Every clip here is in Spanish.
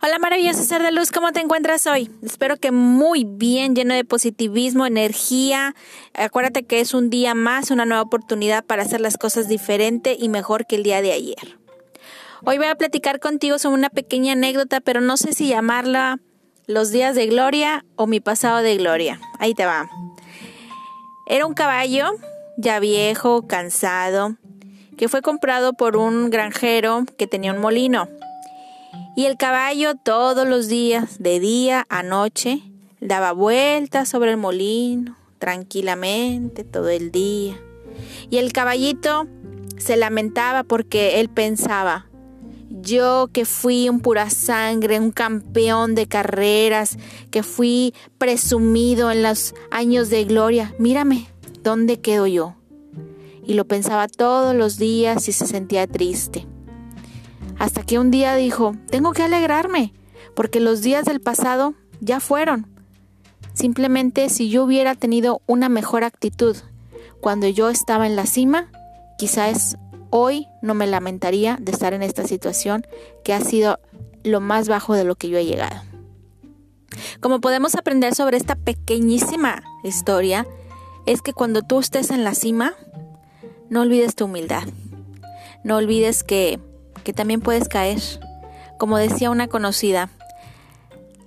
Hola maravilloso ser de luz, ¿cómo te encuentras hoy? Espero que muy bien, lleno de positivismo, energía. Acuérdate que es un día más, una nueva oportunidad para hacer las cosas diferente y mejor que el día de ayer. Hoy voy a platicar contigo sobre una pequeña anécdota, pero no sé si llamarla los días de gloria o mi pasado de gloria. Ahí te va. Era un caballo ya viejo, cansado, que fue comprado por un granjero que tenía un molino. Y el caballo todos los días, de día a noche, daba vueltas sobre el molino, tranquilamente, todo el día. Y el caballito se lamentaba porque él pensaba, yo que fui un pura sangre, un campeón de carreras, que fui presumido en los años de gloria, mírame, ¿dónde quedo yo? Y lo pensaba todos los días y se sentía triste. Hasta que un día dijo, tengo que alegrarme, porque los días del pasado ya fueron. Simplemente si yo hubiera tenido una mejor actitud cuando yo estaba en la cima, quizás hoy no me lamentaría de estar en esta situación que ha sido lo más bajo de lo que yo he llegado. Como podemos aprender sobre esta pequeñísima historia, es que cuando tú estés en la cima, no olvides tu humildad. No olvides que que también puedes caer. Como decía una conocida,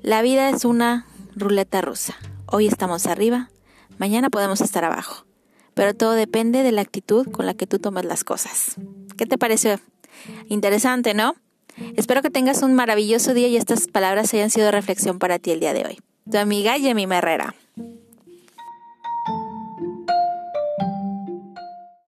la vida es una ruleta rusa. Hoy estamos arriba, mañana podemos estar abajo. Pero todo depende de la actitud con la que tú tomas las cosas. ¿Qué te parece? Interesante, ¿no? Espero que tengas un maravilloso día y estas palabras hayan sido reflexión para ti el día de hoy. Tu amiga Yemi Herrera.